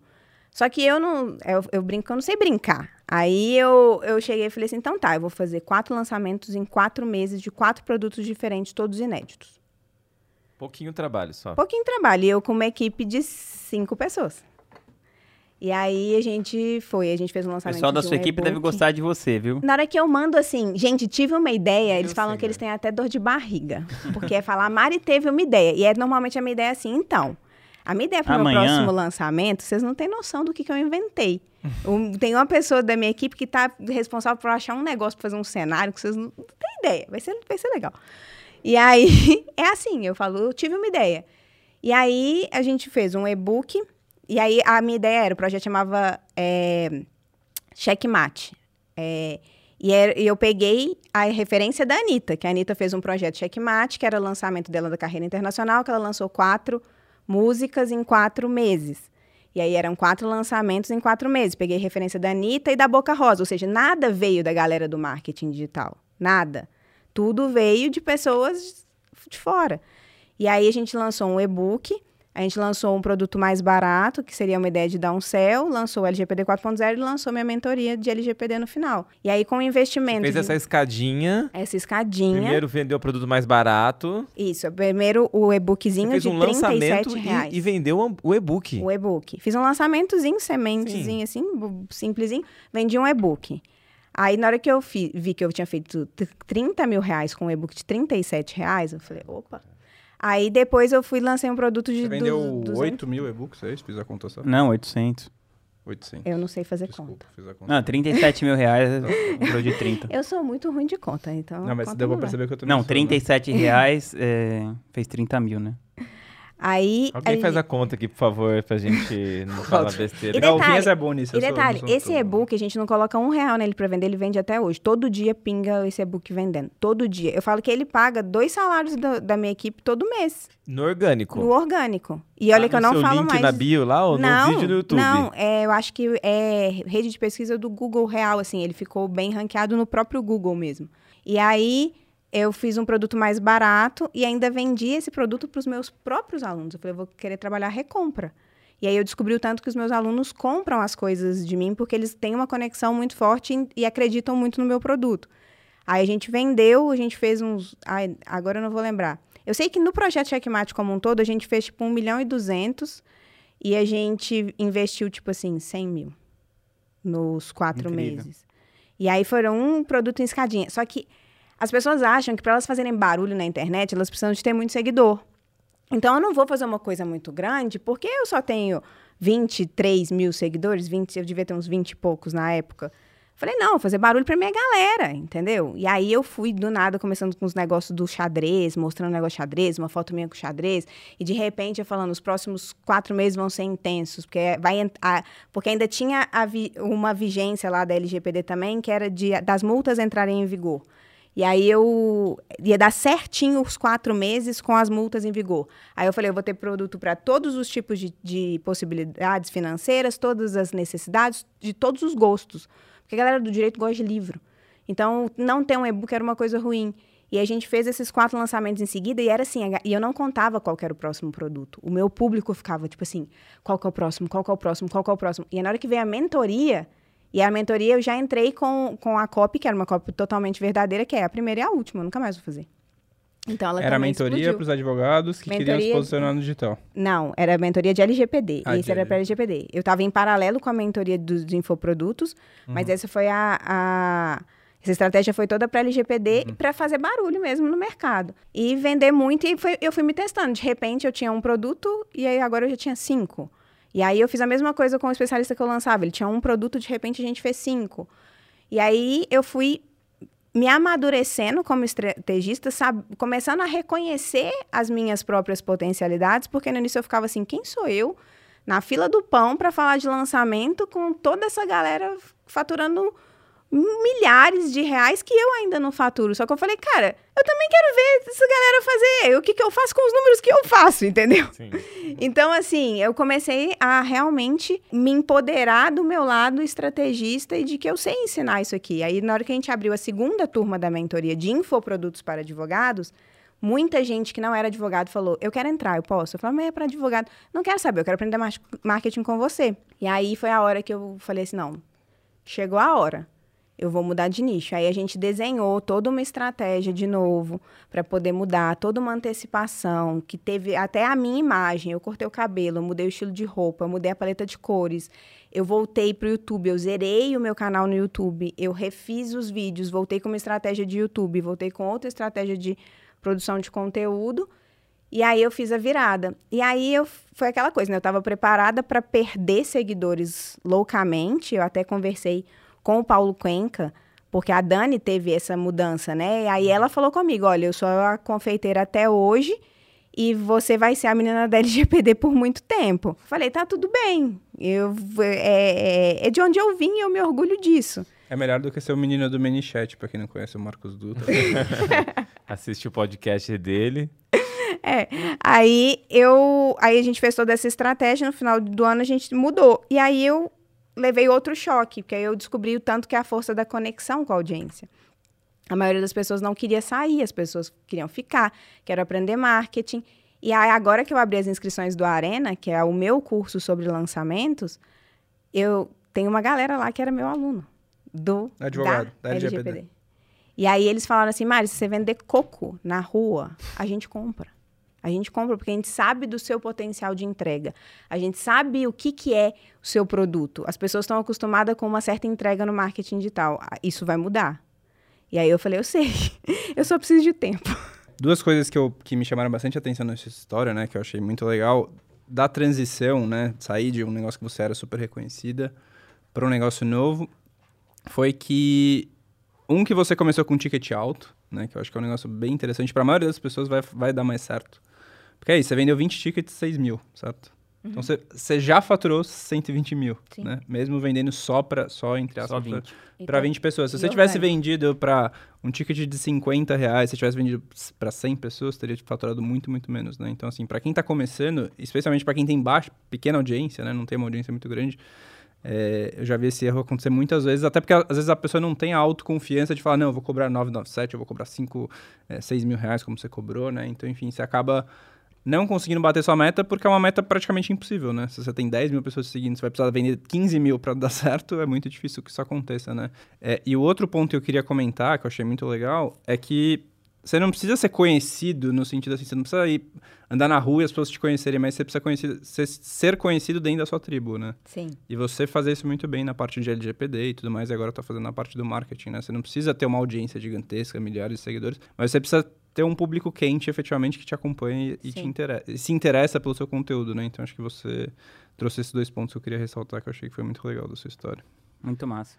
Só que eu não, eu, eu brinco, eu não sei brincar. Aí eu, eu cheguei e falei assim, então tá, eu vou fazer quatro lançamentos em quatro meses de quatro produtos diferentes, todos inéditos. Pouquinho trabalho só. Pouquinho trabalho. E eu com uma equipe de cinco pessoas. E aí a gente foi, a gente fez um O lançamento pessoal da de um sua equipe deve gostar de você, viu? Na hora que eu mando assim, gente, tive uma ideia, eles Eu falam sei, que eles né? têm até dor de barriga. Porque é falar, Mari teve uma ideia. E é normalmente a minha ideia é assim, então. A minha ideia para o meu próximo lançamento, vocês não têm noção do que, que eu inventei. Um- tem uma pessoa da minha equipe que está responsável por achar um negócio para fazer um cenário que vocês não, não têm ideia. Vai ser, vai ser legal. E aí, [LAUGHS] é assim, eu falo, eu tive uma ideia. E aí, a gente fez um e-book. E aí, a minha ideia era, o projeto chamava é, Checkmate. É, e eu peguei a referência da Anitta, que a Anitta fez um projeto Checkmate, que era o lançamento dela da carreira internacional, que ela lançou quatro músicas em quatro meses. E aí eram quatro lançamentos em quatro meses. Peguei referência da Anitta e da Boca Rosa, ou seja, nada veio da galera do marketing digital. Nada. Tudo veio de pessoas de fora. E aí a gente lançou um e-book, a gente lançou um produto mais barato, que seria uma ideia de dar um céu, lançou o LGPD 4.0 e lançou minha mentoria de LGPD no final. E aí com o investimento Fez de- essa escadinha. essa escadinha, Primeiro vendeu o produto mais barato. isso, primeiro o Você e-bookzinho de um 37 lançamento reais. e, e vendeu o e-book. O e-book. Fiz um lançamentozinho, sementezinho assim, bu- simplesinho. Vendi um e-book. Aí, na hora que eu vi que eu tinha feito t- 30 mil reais com um e-book de 37 reais, eu falei, opa. Aí, depois eu fui e lancei um produto de Você vendeu du- 200. 8 mil e-books, é isso? Fiz a conta só? Não, 800. 800. Eu não sei fazer Desculpa, conta. fiz a conta. Não, 37 mil reais, [LAUGHS] comprou de 30. Eu sou muito ruim de conta, então. Não, mas deu pra perceber que eu também Não, sou, né? 37 [LAUGHS] reais é, fez 30 mil, né? Aí. Alguém aí- faz a conta aqui, por favor, pra gente não [LAUGHS] falar besteira. E detalhe- é bom nisso. E detalhe, sou esse e-book a gente não coloca um real nele pra vender, ele vende até hoje. Todo dia pinga esse e-book vendendo. Todo dia. Eu falo que ele paga dois salários do- da minha equipe todo mês. No orgânico. No orgânico. E olha Tá que eu não seu falo link mais. na bio lá ou não, no vídeo no YouTube? Não, é, eu acho que é rede de pesquisa do Google Real, assim, ele ficou bem ranqueado no próprio Google mesmo. E aí eu fiz um produto mais barato e ainda vendi esse produto para os meus próprios alunos. Eu falei, eu vou querer trabalhar recompra. E aí eu descobri o tanto que os meus alunos compram as coisas de mim porque eles têm uma conexão muito forte e acreditam muito no meu produto. Aí a gente vendeu, a gente fez uns. ai, agora eu não vou lembrar. Eu sei que no projeto Checkmate como um todo, a gente fez tipo 1 milhão e 200 e a gente investiu, tipo assim, 100 mil nos quatro Incrível. meses. E aí foram um produto em escadinha. Só que as pessoas acham que para elas fazerem barulho na internet, elas precisam de ter muito seguidor. Então eu não vou fazer uma coisa muito grande, porque eu só tenho 23 mil seguidores, 20, eu devia ter uns 20 e poucos na época. Falei, não, fazer barulho pra minha galera, entendeu? E aí eu fui do nada começando com os negócios do xadrez, mostrando um negócio de xadrez, uma foto minha com xadrez, e de repente eu falando, os próximos quatro meses vão ser intensos, porque vai porque ainda tinha vi- uma vigência lá da LGPD também, que era de, das multas entrarem em vigor. E aí eu ia dar certinho os quatro meses com as multas em vigor. Aí eu falei, eu vou ter produto para todos os tipos de, de, possibilidades financeiras, todas as necessidades, de todos os gostos. Porque a galera do direito gosta de livro. Então, não ter um e-book era uma coisa ruim. E a gente fez esses quatro lançamentos em seguida e era assim, e eu não contava qual era o próximo produto. O meu público ficava tipo assim, qual que é o próximo, qual que é o próximo, qual que é o próximo. E na hora que veio a mentoria, e a mentoria eu já entrei com, com a copy, que era uma copy totalmente verdadeira, que é a primeira e a última, nunca mais vou fazer. Então, ela era mentoria para os advogados que mentoria... queriam se posicionar no digital. Não, era mentoria de LGPD. Ah, Esse era para LGPD. Eu estava em paralelo com a mentoria dos infoprodutos, uhum. mas essa foi a, a essa estratégia foi toda para LGPD uhum. para fazer barulho mesmo no mercado. E vender muito, e foi, eu fui me testando. De repente eu tinha um produto e aí agora eu já tinha cinco. E aí eu fiz a mesma coisa com o especialista que eu lançava. Ele tinha um produto, de repente a gente fez cinco. E aí eu fui me amadurecendo como estrategista, sabe? começando a reconhecer as minhas próprias potencialidades, porque no início eu ficava assim, quem sou eu na fila do pão para falar de lançamento com toda essa galera faturando milhares de reais que eu ainda não faturo. Só que eu falei, cara, eu também quero ver essa galera fazer. O que, que eu faço com os números que eu faço, [LAUGHS] entendeu? Sim. Então, assim, eu comecei a realmente me empoderar do meu lado estrategista e de que eu sei ensinar isso aqui. Aí, na hora que a gente abriu a segunda turma da mentoria de infoprodutos para advogados, muita gente que não era advogado falou: Eu quero entrar, eu posso? Eu falei, mas é para advogado. Não quero saber, eu quero aprender marketing com você. E aí foi a hora que eu falei assim: não, chegou a hora eu vou mudar de nicho. Aí a gente desenhou toda uma estratégia de novo para poder mudar, toda uma antecipação, que teve até a minha imagem. Eu cortei o cabelo, mudei o estilo de roupa, mudei a paleta de cores. Eu voltei para o YouTube, eu zerei o meu canal no YouTube, eu refiz os vídeos, voltei com uma estratégia de YouTube, voltei com outra estratégia de produção de conteúdo. E aí eu fiz a virada. E aí eu foi aquela coisa, né? Eu estava preparada para perder seguidores loucamente. Eu até conversei com o Paulo Cuenca, porque a Dani teve essa mudança, né? E aí ela falou comigo: olha, eu sou a confeiteira até hoje e você vai ser a menina da [LAUGHS] LGPD por muito tempo. Falei, tá tudo bem. Eu, é, é, é de onde eu vim e eu me orgulho disso. É melhor do que ser o menino do Minichat, pra quem não conhece o Marcos Dutra. [LAUGHS] Assiste o podcast dele. É. Aí eu. Aí a gente fez toda essa estratégia, no final do ano a gente mudou. E aí eu levei outro choque, porque aí eu descobri o tanto que é a força da conexão com a audiência. A maioria das pessoas não queria sair, as pessoas queriam ficar, quero aprender marketing. E aí, agora que eu abri as inscrições do Arena, que é o meu curso sobre lançamentos, eu tenho uma galera lá que era meu aluno do Advogado, da, da LGPD. LGPD. E aí eles falaram assim, Mari, se você vender coco na rua, a gente compra. A gente compra porque a gente sabe do seu potencial de entrega. A gente sabe o que, que é o seu produto. As pessoas estão acostumadas com uma certa entrega no marketing digital. Ah, isso vai mudar. E aí eu falei, eu sei, [LAUGHS] eu só preciso de tempo. Duas coisas que, eu, que me chamaram bastante atenção nessa história, né, que eu achei muito legal, da transição, né, sair de um negócio que você era super reconhecida para um negócio novo, foi que um que você começou com um ticket alto, né, que eu acho que é um negócio bem interessante, para a maioria das pessoas vai, vai dar mais certo. Porque é isso, você vendeu 20 tickets, 6 mil, certo? Uhum. Então você, você já faturou 120 mil, Sim. né? Mesmo vendendo só para só entre as 20. Para 20 pessoas. Se você tivesse vendido para um ticket de 50 reais, se tivesse vendido para 100 pessoas, teria faturado muito, muito menos, né? Então, assim, para quem está começando, especialmente para quem tem baixa, pequena audiência, né? Não tem uma audiência muito grande, é, eu já vi esse erro acontecer muitas vezes, até porque às vezes a pessoa não tem a autoconfiança de falar, não, eu vou cobrar 997, eu vou cobrar 5, é, 6 mil reais, como você cobrou, né? Então, enfim, você acaba não conseguindo bater sua meta porque é uma meta praticamente impossível, né? Se você tem 10 mil pessoas seguindo, você vai precisar vender 15 mil para [LAUGHS] dar certo, é muito difícil que isso aconteça, né? É, e o outro ponto que eu queria comentar, que eu achei muito legal, é que você não precisa ser conhecido no sentido assim, você não precisa ir andar na rua e as pessoas te conhecerem, mas você precisa conhecer, ser conhecido dentro da sua tribo, né? Sim. E você fazer isso muito bem na parte de LGPD e tudo mais, e agora tá fazendo na parte do marketing, né? Você não precisa ter uma audiência gigantesca, milhares de seguidores, mas você precisa ter um público quente, efetivamente, que te acompanha e te interessa, se interessa pelo seu conteúdo, né? Então, acho que você trouxe esses dois pontos que eu queria ressaltar, que eu achei que foi muito legal da sua história. Muito massa.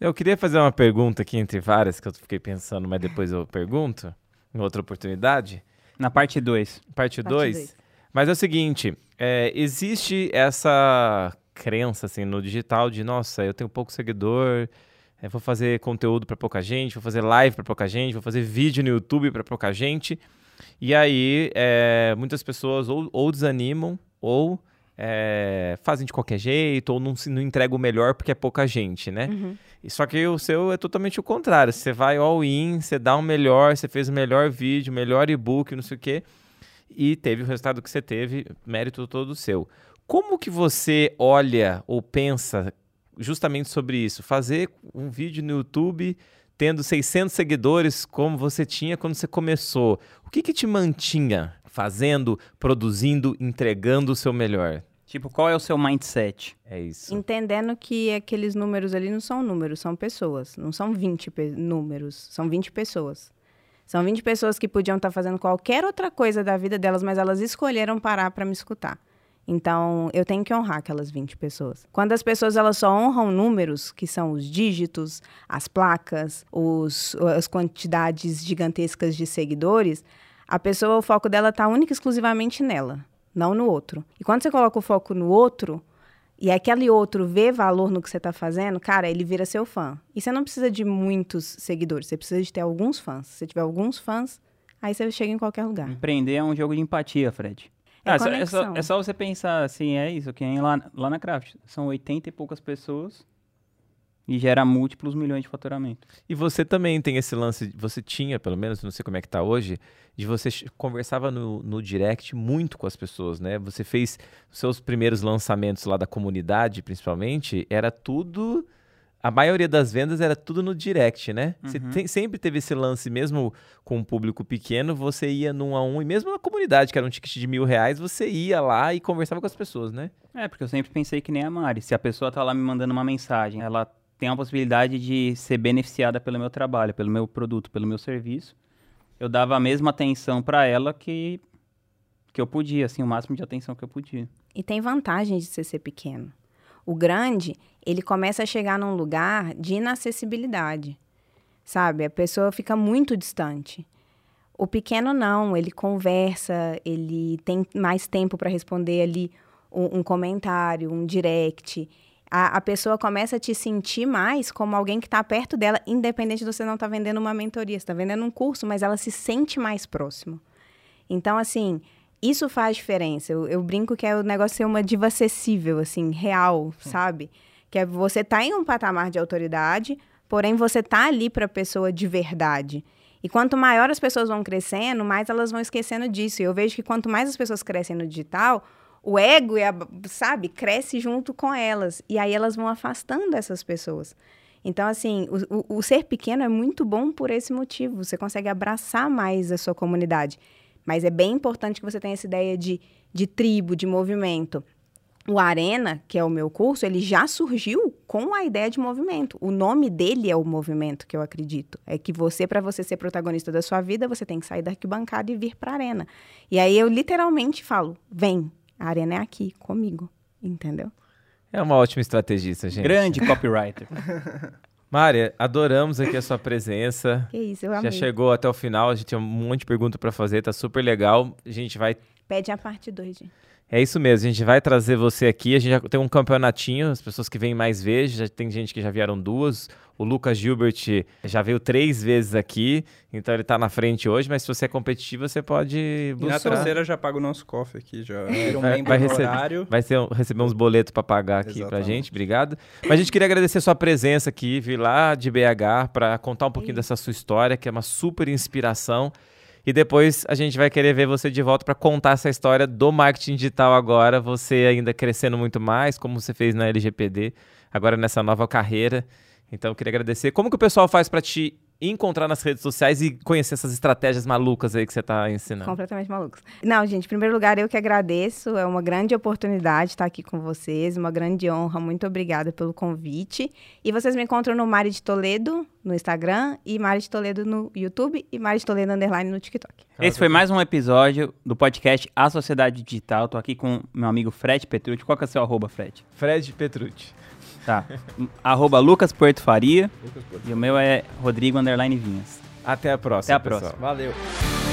Eu queria fazer uma pergunta aqui entre várias que eu fiquei pensando, mas depois eu pergunto, em outra oportunidade. Na parte 2. Parte 2. Mas é o seguinte, é, existe essa crença assim no digital de, nossa, eu tenho pouco seguidor, é, vou fazer conteúdo para pouca gente, vou fazer live para pouca gente, vou fazer vídeo no YouTube para pouca gente. E aí, é, muitas pessoas ou, ou desanimam ou é, fazem de qualquer jeito ou não, se, não entregam o melhor porque é pouca gente, né? Uhum. Só que o seu é totalmente o contrário. Você vai all in, você dá o melhor, você fez o melhor vídeo, o melhor e-book, não sei o quê. E teve o resultado que você teve, mérito todo seu. Como que você olha ou pensa justamente sobre isso? Fazer um vídeo no YouTube tendo 600 seguidores como você tinha quando você começou. O que que te mantinha fazendo, produzindo, entregando o seu melhor? Tipo, qual é o seu mindset? É isso. Entendendo que aqueles números ali não são números, são pessoas. Não são 20 pe- números, são 20 pessoas. São 20 pessoas que podiam estar fazendo qualquer outra coisa da vida delas, mas elas escolheram parar para me escutar. Então, eu tenho que honrar aquelas 20 pessoas. Quando as pessoas elas só honram números, que são os dígitos, as placas, os, as quantidades gigantescas de seguidores, a pessoa, o foco dela está única e exclusivamente nela, não no outro. E quando você coloca o foco no outro, e aquele outro vê valor no que você está fazendo, cara, ele vira seu fã. E você não precisa de muitos seguidores, você precisa de ter alguns fãs. Se você tiver alguns fãs, aí você chega em qualquer lugar. Empreender é um jogo de empatia, Fred. É Ah, só- é, só, conexão. é só você pensar assim, é isso, que lá, lá na Craft. São 80 e poucas pessoas e gera múltiplos milhões de faturamento. E você também tem esse lance, você tinha, pelo menos, não sei como é que tá hoje, de você conversava no, no direct muito com as pessoas, né? Você fez os seus primeiros lançamentos lá da comunidade, principalmente, era tudo. A maioria das vendas era tudo no direct, né? Você Uhum. tem- sempre teve esse lance, mesmo com um público pequeno, você ia num a um, e mesmo na comunidade, que era um ticket de mil reais, você ia lá e conversava com as pessoas, né? É, porque eu sempre pensei que nem a Mari. Se a pessoa tá lá me mandando uma mensagem, ela tem a possibilidade de ser beneficiada pelo meu trabalho, pelo meu produto, pelo meu serviço. Eu dava a mesma atenção pra ela que que eu podia, assim, o máximo de atenção que eu podia. E tem vantagem de você ser pequeno. O grande, ele começa a chegar num lugar de inacessibilidade. Sabe? A pessoa fica muito distante. O pequeno não, ele conversa, ele tem mais tempo para responder ali um, um comentário, um direct. A, a pessoa começa a te sentir mais como alguém que está perto dela, independente de você não estar vendendo uma mentoria, você está vendendo um curso, mas ela se sente mais próximo. Então, assim, isso faz diferença. Eu, eu brinco que é o negócio ser uma diva acessível, assim, real, sabe? Que é você tá em um patamar de autoridade, porém você tá ali para a pessoa de verdade. E quanto maior as pessoas vão crescendo, mais elas vão esquecendo disso. E eu vejo que quanto mais as pessoas crescem no digital, o ego, e a, sabe, cresce junto com elas. E aí elas vão afastando essas pessoas. Então, assim, o, o, o ser pequeno é muito bom por esse motivo. Você consegue abraçar mais a sua comunidade. Mas é bem importante que você tenha essa ideia de, de tribo, de movimento. O Arena, que é o meu curso, ele já surgiu com a ideia de movimento. O nome dele é o movimento, que eu acredito. É que você, para você ser protagonista da sua vida, você tem que sair da arquibancada e vir para a arena. E aí eu literalmente falo: vem, a arena é aqui, comigo. Entendeu? É uma ótima estrategista, gente. Grande copywriter. [LAUGHS] Mária, adoramos aqui a sua presença. Que isso, eu Já amei. chegou até o final, a gente tem um monte de pergunta para fazer, tá super legal. A gente vai Pede a parte 2, gente. É isso mesmo, a gente vai trazer você aqui. A gente já tem um campeonatinho, as pessoas que vêm mais vezes, já tem gente que já vieram duas. O Lucas Gilbert já veio três vezes aqui, então ele tá na frente hoje, mas se você é competitivo, você pode E na buscar. terceira já paga o nosso cofre aqui, já vira um vai- vai receber. Vai ser receber uns boletos para pagar aqui pra Exatamente. gente, obrigado. Mas a gente queria agradecer sua presença aqui, vir lá de BH para contar um pouquinho Sim. dessa sua história, que é uma super inspiração. E depois a gente vai querer ver você de volta para contar essa história do marketing digital agora, você ainda crescendo muito mais, como você fez na LGPD, agora nessa nova carreira. Então eu queria agradecer. Como que o pessoal faz para te encontrar nas redes sociais e conhecer essas estratégias malucas aí que você tá ensinando? Completamente malucos. Não, gente, em primeiro lugar, eu que agradeço. É uma grande oportunidade estar aqui com vocês, uma grande honra. Muito obrigada pelo convite. E vocês me encontram no Mari de Toledo no Instagram e Mari de Toledo no YouTube e Mari de Toledo Underline no TikTok. Esse foi mais um episódio do podcast A Sociedade Digital. Tô aqui com meu amigo Fred Petrucci. Qual que é o seu arroba, Fred? Fred Petrucci. Tá. arroba Lucas Porto Faria. E o meu é Rodrigo Underline Vinhas. Até a próxima. Até a pessoal. próxima. Valeu.